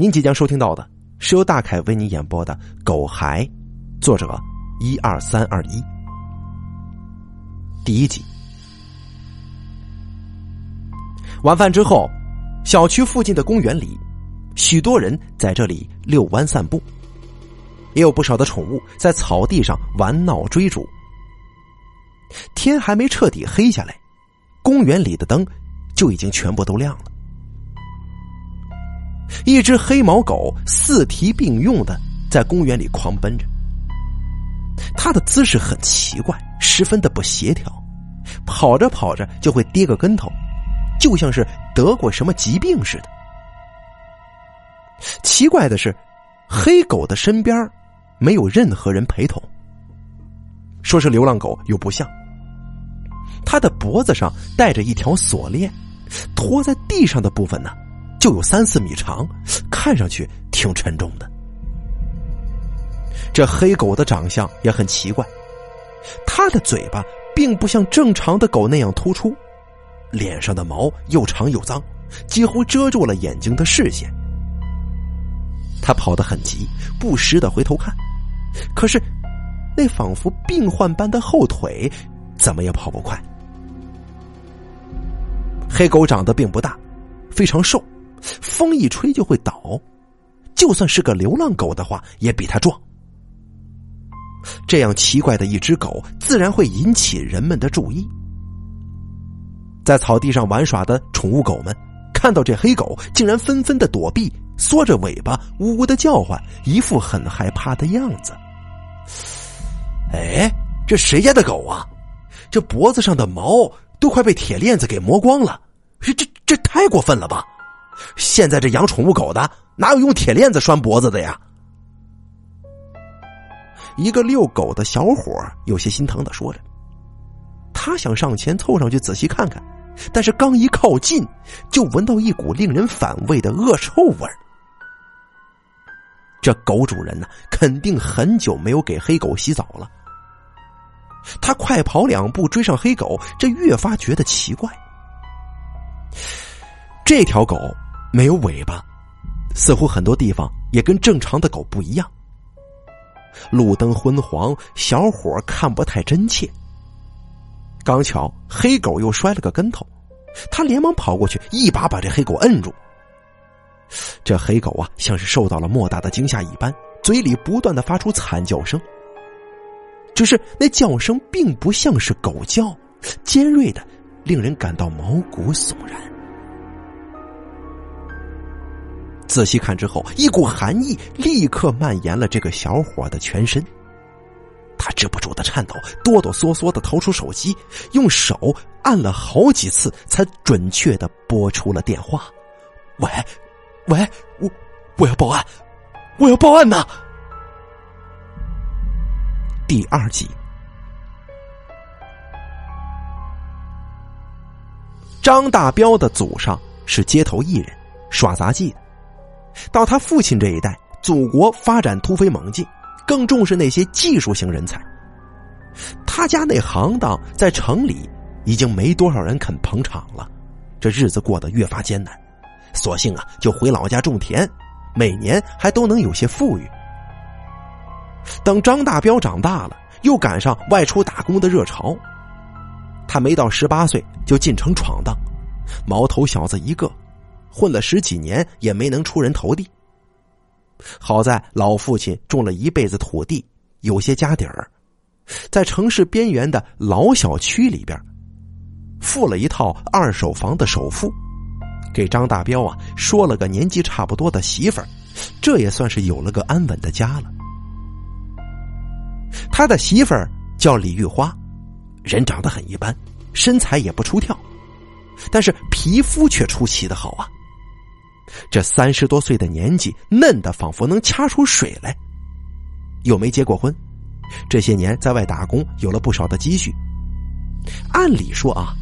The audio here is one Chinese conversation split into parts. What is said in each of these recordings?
您即将收听到的是由大凯为您演播的《狗孩》，作者一二三二一，第一集。晚饭之后，小区附近的公园里，许多人在这里遛弯散步，也有不少的宠物在草地上玩闹追逐。天还没彻底黑下来，公园里的灯就已经全部都亮了。一只黑毛狗四蹄并用的在公园里狂奔着，它的姿势很奇怪，十分的不协调，跑着跑着就会跌个跟头，就像是得过什么疾病似的。奇怪的是，黑狗的身边没有任何人陪同，说是流浪狗又不像。它的脖子上带着一条锁链，拖在地上的部分呢。就有三四米长，看上去挺沉重的。这黑狗的长相也很奇怪，它的嘴巴并不像正常的狗那样突出，脸上的毛又长又脏，几乎遮住了眼睛的视线。它跑得很急，不时的回头看，可是那仿佛病患般的后腿，怎么也跑不快。黑狗长得并不大，非常瘦。风一吹就会倒，就算是个流浪狗的话，也比它壮。这样奇怪的一只狗，自然会引起人们的注意。在草地上玩耍的宠物狗们，看到这黑狗，竟然纷纷的躲避，缩着尾巴，呜呜的叫唤，一副很害怕的样子。哎，这谁家的狗啊？这脖子上的毛都快被铁链子给磨光了，这这这太过分了吧！现在这养宠物狗的哪有用铁链子拴脖子的呀？一个遛狗的小伙有些心疼的说着，他想上前凑上去仔细看看，但是刚一靠近，就闻到一股令人反胃的恶臭味这狗主人呢，肯定很久没有给黑狗洗澡了。他快跑两步追上黑狗，这越发觉得奇怪。这条狗。没有尾巴，似乎很多地方也跟正常的狗不一样。路灯昏黄，小伙看不太真切。刚巧黑狗又摔了个跟头，他连忙跑过去，一把把这黑狗摁住。这黑狗啊，像是受到了莫大的惊吓一般，嘴里不断的发出惨叫声。只是那叫声并不像是狗叫，尖锐的，令人感到毛骨悚然。仔细看之后，一股寒意立刻蔓延了这个小伙的全身。他止不住的颤抖，哆哆嗦嗦的掏出手机，用手按了好几次，才准确的拨出了电话。喂，喂，我我要报案，我要报案呐！第二集，张大彪的祖上是街头艺人，耍杂技的。到他父亲这一代，祖国发展突飞猛进，更重视那些技术型人才。他家那行当在城里已经没多少人肯捧场了，这日子过得越发艰难，索性啊就回老家种田，每年还都能有些富裕。等张大彪长大了，又赶上外出打工的热潮，他没到十八岁就进城闯荡，毛头小子一个。混了十几年也没能出人头地。好在老父亲种了一辈子土地，有些家底儿，在城市边缘的老小区里边，付了一套二手房的首付，给张大彪啊说了个年纪差不多的媳妇儿，这也算是有了个安稳的家了。他的媳妇儿叫李玉花，人长得很一般，身材也不出挑，但是皮肤却出奇的好啊。这三十多岁的年纪，嫩的仿佛能掐出水来。又没结过婚，这些年在外打工，有了不少的积蓄。按理说啊，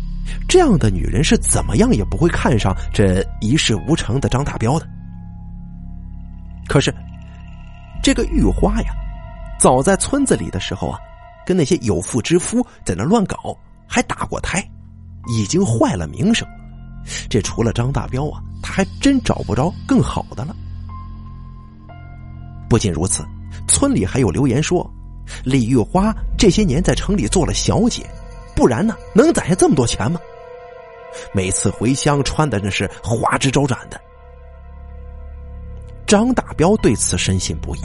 这样的女人是怎么样也不会看上这一事无成的张大彪的。可是，这个玉花呀，早在村子里的时候啊，跟那些有妇之夫在那乱搞，还打过胎，已经坏了名声。这除了张大彪啊，他还真找不着更好的了。不仅如此，村里还有留言说，李玉花这些年在城里做了小姐，不然呢能攒下这么多钱吗？每次回乡穿的那是花枝招展的。张大彪对此深信不疑。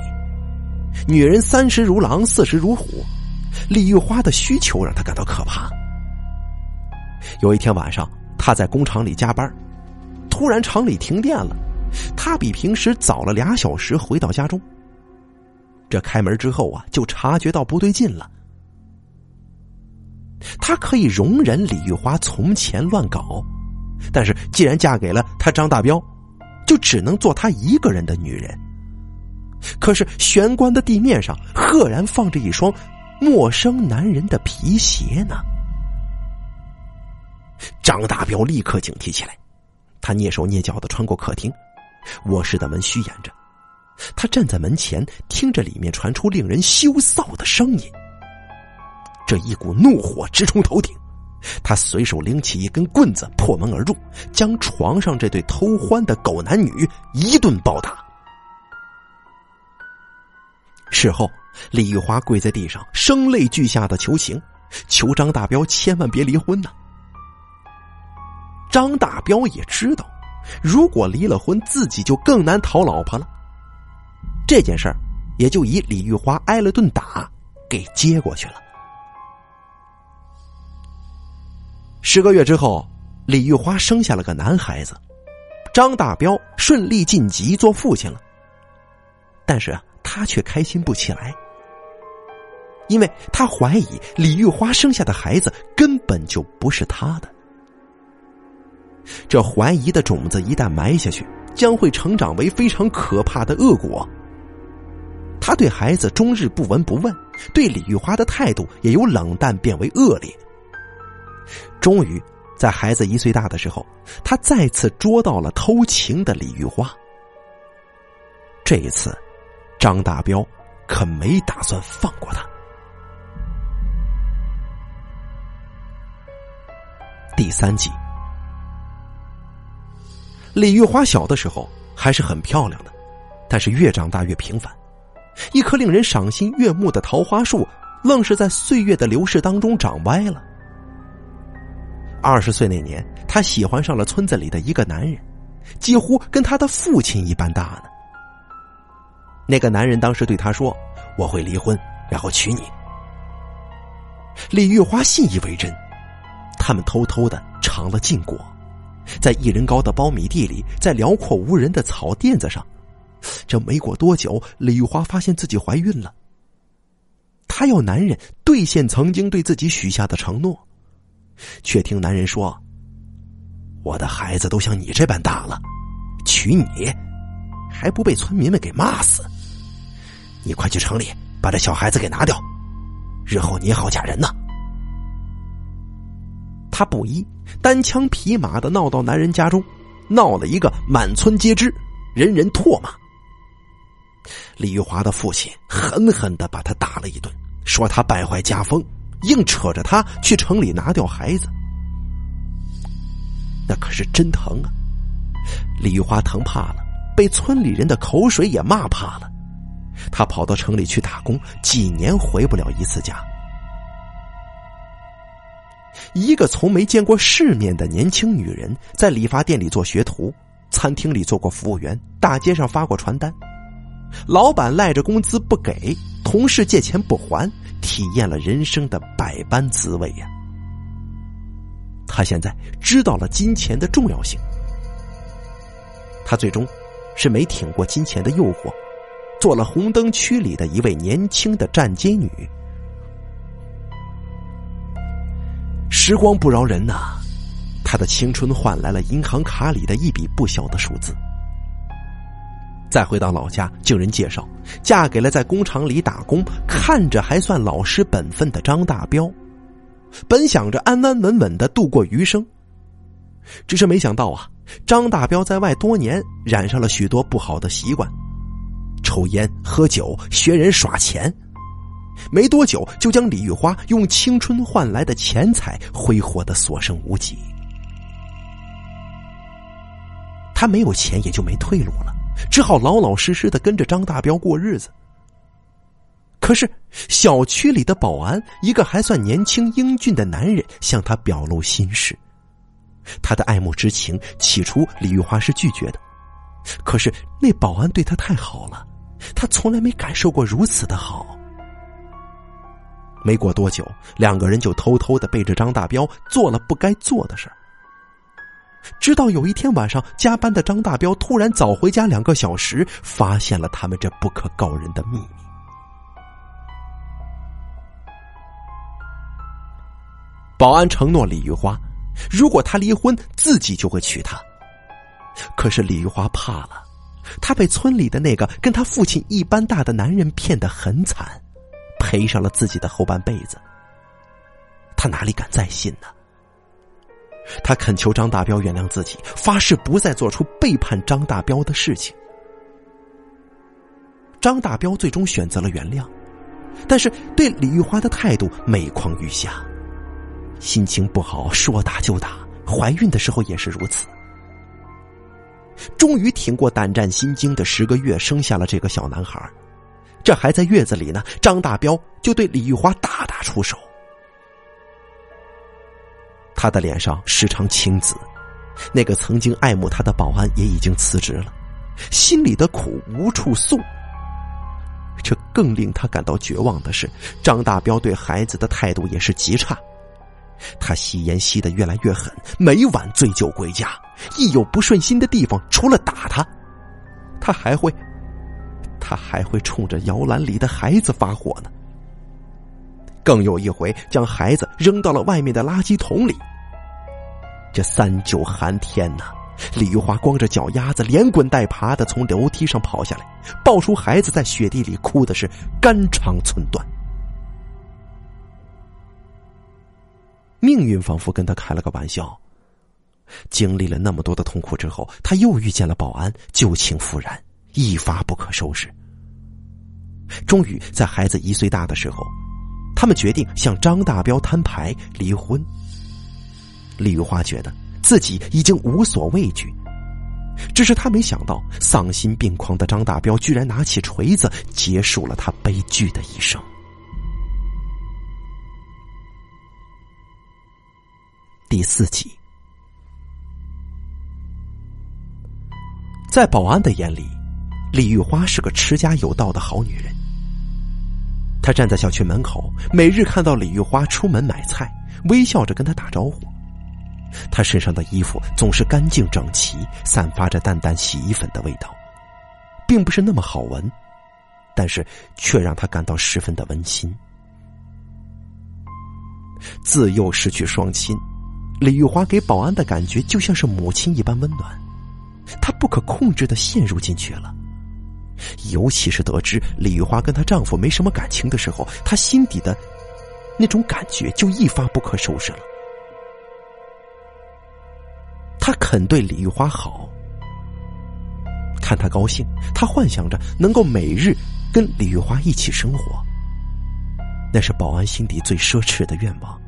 女人三十如狼，四十如虎，李玉花的需求让他感到可怕。有一天晚上，他在工厂里加班，突然厂里停电了，他比平时早了俩小时回到家中。这开门之后啊，就察觉到不对劲了。他可以容忍李玉花从前乱搞，但是既然嫁给了他张大彪，就只能做他一个人的女人。可是玄关的地面上赫然放着一双陌生男人的皮鞋呢。张大彪立刻警惕起来，他蹑手蹑脚的穿过客厅，卧室的门虚掩着，他站在门前，听着里面传出令人羞臊的声音。这一股怒火直冲头顶，他随手拎起一根棍子，破门而入，将床上这对偷欢的狗男女一顿暴打。事后，李玉花跪在地上，声泪俱下的求情，求张大彪千万别离婚呐。张大彪也知道，如果离了婚，自己就更难讨老婆了。这件事儿，也就以李玉花挨了顿打给接过去了。十个月之后，李玉花生下了个男孩子，张大彪顺利晋级做父亲了。但是啊。他却开心不起来，因为他怀疑李玉花生下的孩子根本就不是他的。这怀疑的种子一旦埋下去，将会成长为非常可怕的恶果。他对孩子终日不闻不问，对李玉花的态度也由冷淡变为恶劣。终于，在孩子一岁大的时候，他再次捉到了偷情的李玉花。这一次。张大彪可没打算放过他。第三集，李玉花小的时候还是很漂亮的，但是越长大越平凡。一棵令人赏心悦目的桃花树，愣是在岁月的流逝当中长歪了。二十岁那年，她喜欢上了村子里的一个男人，几乎跟他的父亲一般大呢。那个男人当时对她说：“我会离婚，然后娶你。”李玉花信以为真，他们偷偷的尝了禁果，在一人高的苞米地里，在辽阔无人的草垫子上，这没过多久，李玉花发现自己怀孕了。她要男人兑现曾经对自己许下的承诺，却听男人说：“我的孩子都像你这般大了，娶你。”还不被村民们给骂死！你快去城里把这小孩子给拿掉，日后你好嫁人呢。他不依，单枪匹马的闹到男人家中，闹了一个满村皆知，人人唾骂。李玉华的父亲狠狠的把他打了一顿，说他败坏家风，硬扯着他去城里拿掉孩子。那可是真疼啊！李玉华疼怕了。被村里人的口水也骂怕了，他跑到城里去打工，几年回不了一次家。一个从没见过世面的年轻女人，在理发店里做学徒，餐厅里做过服务员，大街上发过传单，老板赖着工资不给，同事借钱不还，体验了人生的百般滋味呀。他现在知道了金钱的重要性，他最终。是没挺过金钱的诱惑，做了红灯区里的一位年轻的站街女。时光不饶人呐，他的青春换来了银行卡里的一笔不小的数字。再回到老家，经人介绍，嫁给了在工厂里打工、看着还算老实本分的张大彪。本想着安安稳稳的度过余生，只是没想到啊。张大彪在外多年，染上了许多不好的习惯，抽烟、喝酒、学人耍钱，没多久就将李玉花用青春换来的钱财挥霍的所剩无几。他没有钱，也就没退路了，只好老老实实的跟着张大彪过日子。可是小区里的保安，一个还算年轻英俊的男人向他表露心事。他的爱慕之情，起初李玉华是拒绝的。可是那保安对他太好了，他从来没感受过如此的好。没过多久，两个人就偷偷的背着张大彪做了不该做的事。直到有一天晚上，加班的张大彪突然早回家两个小时，发现了他们这不可告人的秘密。保安承诺李玉花，如果他离婚，自己就会娶她。可是李玉花怕了，她被村里的那个跟她父亲一般大的男人骗得很惨，赔上了自己的后半辈子。他哪里敢再信呢？他恳求张大彪原谅自己，发誓不再做出背叛张大彪的事情。张大彪最终选择了原谅，但是对李玉花的态度每况愈下。心情不好，说打就打。怀孕的时候也是如此。终于挺过胆战心惊的十个月，生下了这个小男孩。这还在月子里呢，张大彪就对李玉华大打出手。他的脸上时常青紫，那个曾经爱慕他的保安也已经辞职了，心里的苦无处诉。这更令他感到绝望的是，张大彪对孩子的态度也是极差。他吸烟吸得越来越狠，每晚醉酒归家，一有不顺心的地方，除了打他，他还会，他还会冲着摇篮里的孩子发火呢。更有一回，将孩子扔到了外面的垃圾桶里。这三九寒天呐，李玉华光着脚丫子，连滚带爬的从楼梯上跑下来，抱出孩子，在雪地里哭的是肝肠寸断。命运仿佛跟他开了个玩笑。经历了那么多的痛苦之后，他又遇见了保安，旧情复燃，一发不可收拾。终于在孩子一岁大的时候，他们决定向张大彪摊牌离婚。李玉花觉得自己已经无所畏惧，只是他没想到丧心病狂的张大彪居然拿起锤子，结束了他悲剧的一生。第四集，在保安的眼里，李玉花是个持家有道的好女人。她站在小区门口，每日看到李玉花出门买菜，微笑着跟她打招呼。她身上的衣服总是干净整齐，散发着淡淡洗衣粉的味道，并不是那么好闻，但是却让她感到十分的温馨。自幼失去双亲。李玉华给保安的感觉就像是母亲一般温暖，她不可控制的陷入进去了。尤其是得知李玉华跟她丈夫没什么感情的时候，她心底的那种感觉就一发不可收拾了。她肯对李玉花好，看她高兴，她幻想着能够每日跟李玉花一起生活，那是保安心底最奢侈的愿望。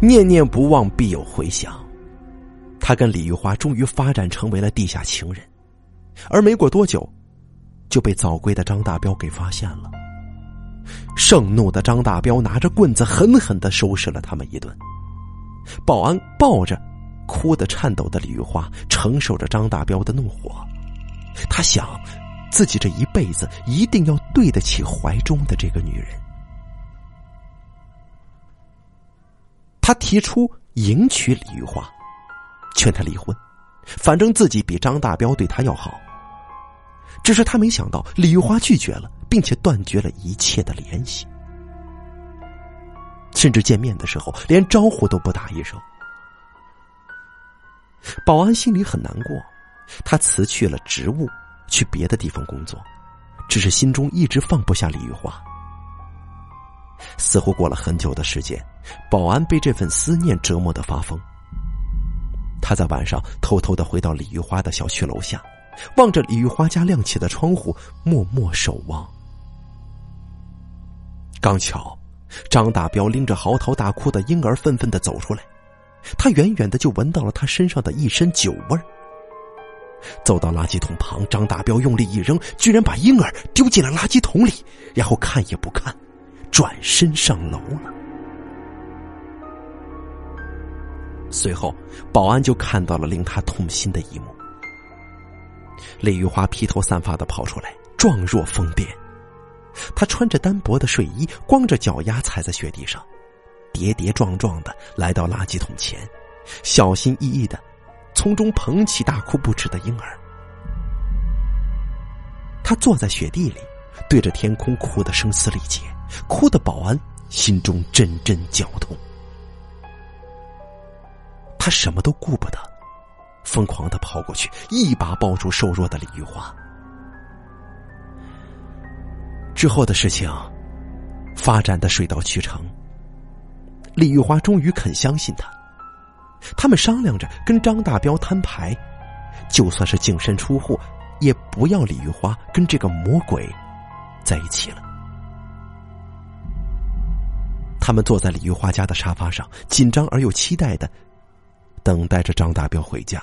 念念不忘，必有回响。他跟李玉花终于发展成为了地下情人，而没过多久，就被早归的张大彪给发现了。盛怒的张大彪拿着棍子狠狠的收拾了他们一顿。保安抱着哭得颤抖的李玉花，承受着张大彪的怒火。他想，自己这一辈子一定要对得起怀中的这个女人。他提出迎娶李玉花，劝他离婚，反正自己比张大彪对他要好。只是他没想到李玉花拒绝了，并且断绝了一切的联系，甚至见面的时候连招呼都不打一声。保安心里很难过，他辞去了职务，去别的地方工作，只是心中一直放不下李玉花。似乎过了很久的时间，保安被这份思念折磨的发疯。他在晚上偷偷的回到李玉花的小区楼下，望着李玉花家亮起的窗户，默默守望。刚巧，张大彪拎着嚎啕大哭的婴儿愤愤的走出来，他远远的就闻到了他身上的一身酒味儿。走到垃圾桶旁，张大彪用力一扔，居然把婴儿丢进了垃圾桶里，然后看也不看，转身上楼了。随后，保安就看到了令他痛心的一幕：李玉花披头散发的跑出来，状若疯癫。她穿着单薄的睡衣，光着脚丫踩在雪地上，跌跌撞撞的来到垃圾桶前，小心翼翼的从中捧起大哭不止的婴儿。他坐在雪地里，对着天空哭得声嘶力竭，哭的保安心中阵阵绞痛。他什么都顾不得，疯狂的跑过去，一把抱住瘦弱的李玉花。之后的事情发展的水到渠成，李玉花终于肯相信他。他们商量着跟张大彪摊牌，就算是净身出户，也不要李玉花跟这个魔鬼在一起了。他们坐在李玉花家的沙发上，紧张而又期待的等待着张大彪回家。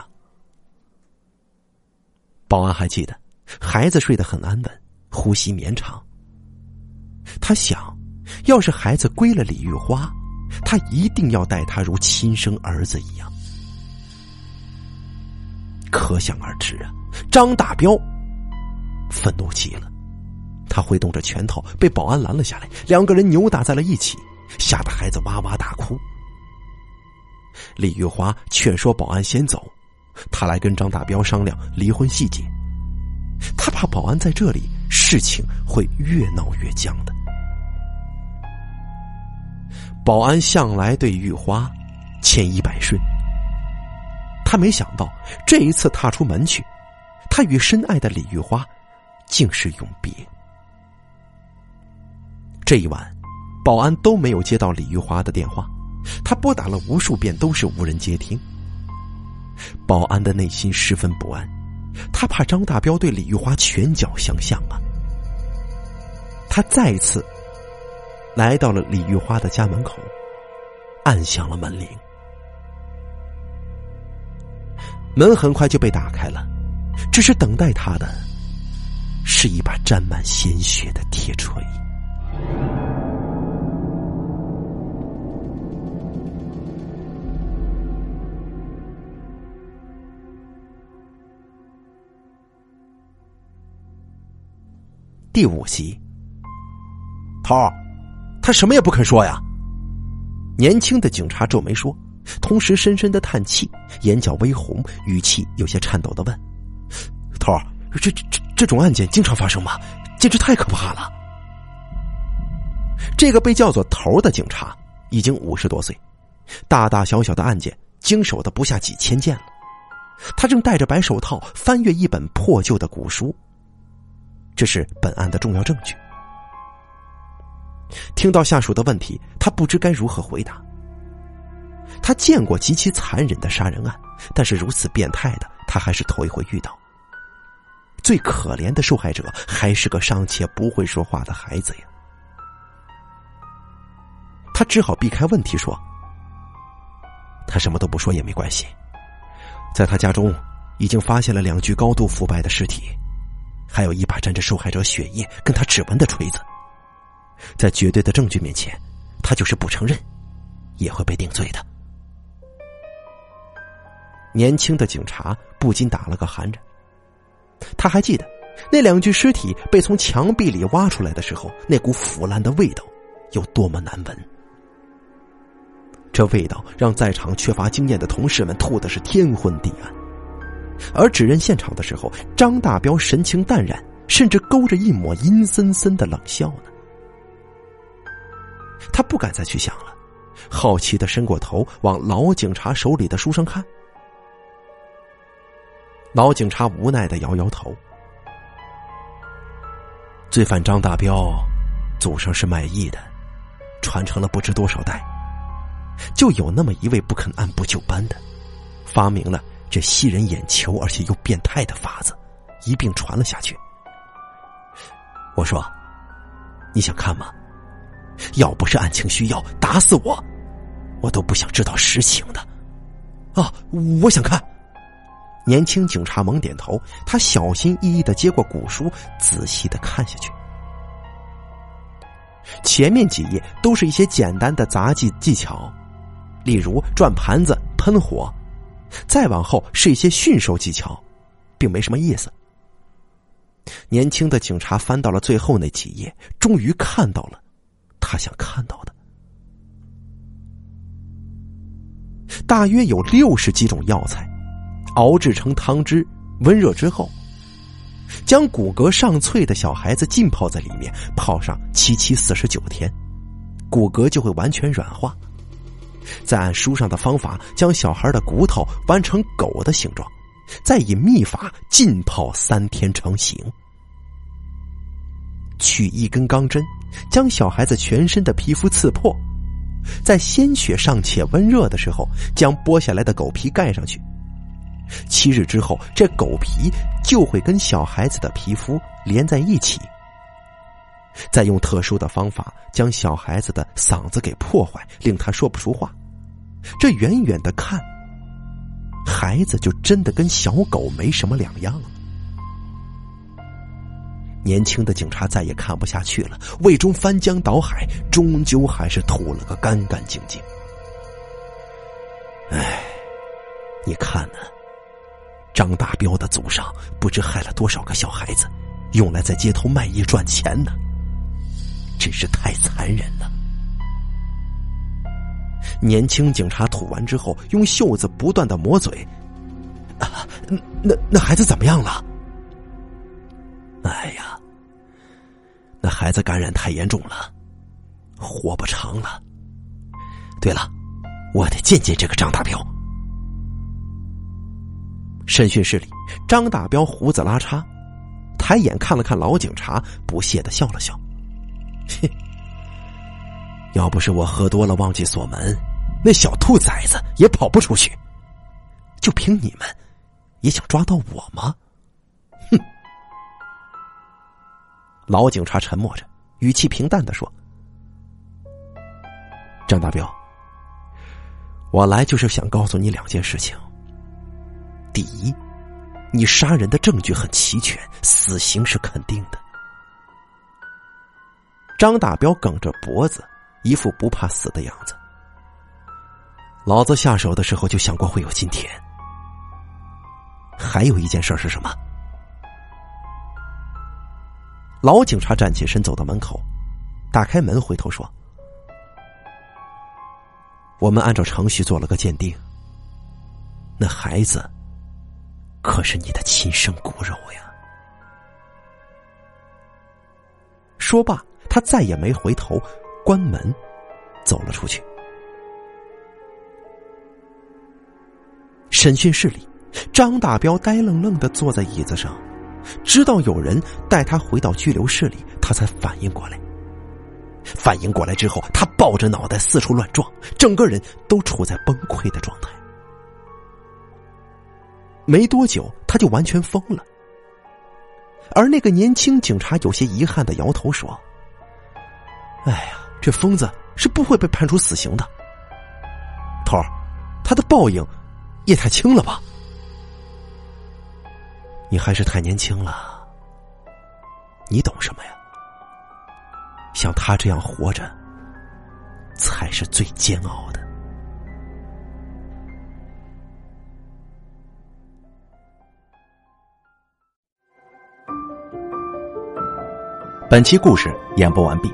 保安还记得，孩子睡得很安稳，呼吸绵长。他想，要是孩子归了李玉花，他一定要待他如亲生儿子一样。可想而知啊，张大彪愤怒极了，他挥动着拳头，被保安拦了下来，两个人扭打在了一起，吓得孩子哇哇大哭。李玉花劝说保安先走，他来跟张大彪商量离婚细节，他怕保安在这里。事情会越闹越僵的。保安向来对玉花千依百顺，他没想到这一次踏出门去，他与深爱的李玉花竟是永别。这一晚，保安都没有接到李玉花的电话，他拨打了无数遍都是无人接听。保安的内心十分不安。他怕张大彪对李玉花拳脚相向啊！他再次来到了李玉花的家门口，按响了门铃。门很快就被打开了，只是等待他的是一把沾满鲜血的铁锤。第五集，头儿，他什么也不肯说呀。年轻的警察皱眉说，同时深深的叹气，眼角微红，语气有些颤抖的问：“头儿，这这这种案件经常发生吗？简直太可怕了。”这个被叫做头儿的警察已经五十多岁，大大小小的案件经手的不下几千件了。他正戴着白手套翻阅一本破旧的古书。这是本案的重要证据。听到下属的问题，他不知该如何回答。他见过极其残忍的杀人案，但是如此变态的，他还是头一回遇到。最可怜的受害者还是个尚且不会说话的孩子呀。他只好避开问题说：“他什么都不说也没关系，在他家中已经发现了两具高度腐败的尸体。”还有一把沾着受害者血液跟他指纹的锤子，在绝对的证据面前，他就是不承认，也会被定罪的。年轻的警察不禁打了个寒颤。他还记得，那两具尸体被从墙壁里挖出来的时候，那股腐烂的味道有多么难闻。这味道让在场缺乏经验的同事们吐的是天昏地暗。而指认现场的时候，张大彪神情淡然，甚至勾着一抹阴森森的冷笑呢。他不敢再去想了，好奇的伸过头往老警察手里的书上看。老警察无奈的摇摇头。罪犯张大彪，祖上是卖艺的，传承了不知多少代，就有那么一位不肯按部就班的，发明了。这吸人眼球而且又变态的法子，一并传了下去。我说：“你想看吗？要不是案情需要，打死我，我都不想知道实情的。”啊，我想看。年轻警察猛点头，他小心翼翼的接过古书，仔细的看下去。前面几页都是一些简单的杂技技巧，例如转盘子、喷火；再往后是一些驯兽技巧，并没什么意思。年轻的警察翻到了最后那几页，终于看到了他想看到的。大约有六十几种药材，熬制成汤汁，温热之后，将骨骼尚脆的小孩子浸泡在里面，泡上七七四十九天，骨骼就会完全软化。再按书上的方法将小孩的骨头弯成狗的形状，再以秘法浸泡三天成型。取一根钢针，将小孩子全身的皮肤刺破。在鲜血尚且温热的时候，将剥下来的狗皮盖上去。七日之后，这狗皮就会跟小孩子的皮肤连在一起。再用特殊的方法将小孩子的嗓子给破坏，令他说不出话。这远远的看，孩子就真的跟小狗没什么两样了。年轻的警察再也看不下去了，胃中翻江倒海，终究还是吐了个干干净净。哎，你看呢？张大彪的祖上不知害了多少个小孩子，用来在街头卖艺赚钱呢，真是太残忍了。年轻警察吐完之后，用袖子不断的抹嘴。啊，那那孩子怎么样了？哎呀，那孩子感染太严重了，活不长了。对了，我得见见这个张大彪。审讯室里，张大彪胡子拉碴，抬眼看了看老警察，不屑的笑了笑：“，要不是我喝多了忘记锁门，那小兔崽子也跑不出去。就凭你们，也想抓到我吗？”哼老警察沉默着，语气平淡的说：“张大彪，我来就是想告诉你两件事情。第一，你杀人的证据很齐全，死刑是肯定的。”张大彪梗着脖子，一副不怕死的样子。老子下手的时候就想过会有今天。还有一件事是什么？老警察站起身，走到门口，打开门，回头说：“我们按照程序做了个鉴定，那孩子可是你的亲生骨肉呀。”说罢，他再也没回头，关门走了出去。审讯室里，张大彪呆愣愣的坐在椅子上。直到有人带他回到拘留室里，他才反应过来。反应过来之后，他抱着脑袋四处乱撞，整个人都处在崩溃的状态。没多久，他就完全疯了。而那个年轻警察有些遗憾的摇头说：“哎呀，这疯子是不会被判处死刑的。头儿，他的报应也太轻了吧。”你还是太年轻了，你懂什么呀？像他这样活着，才是最煎熬的。本期故事演播完毕，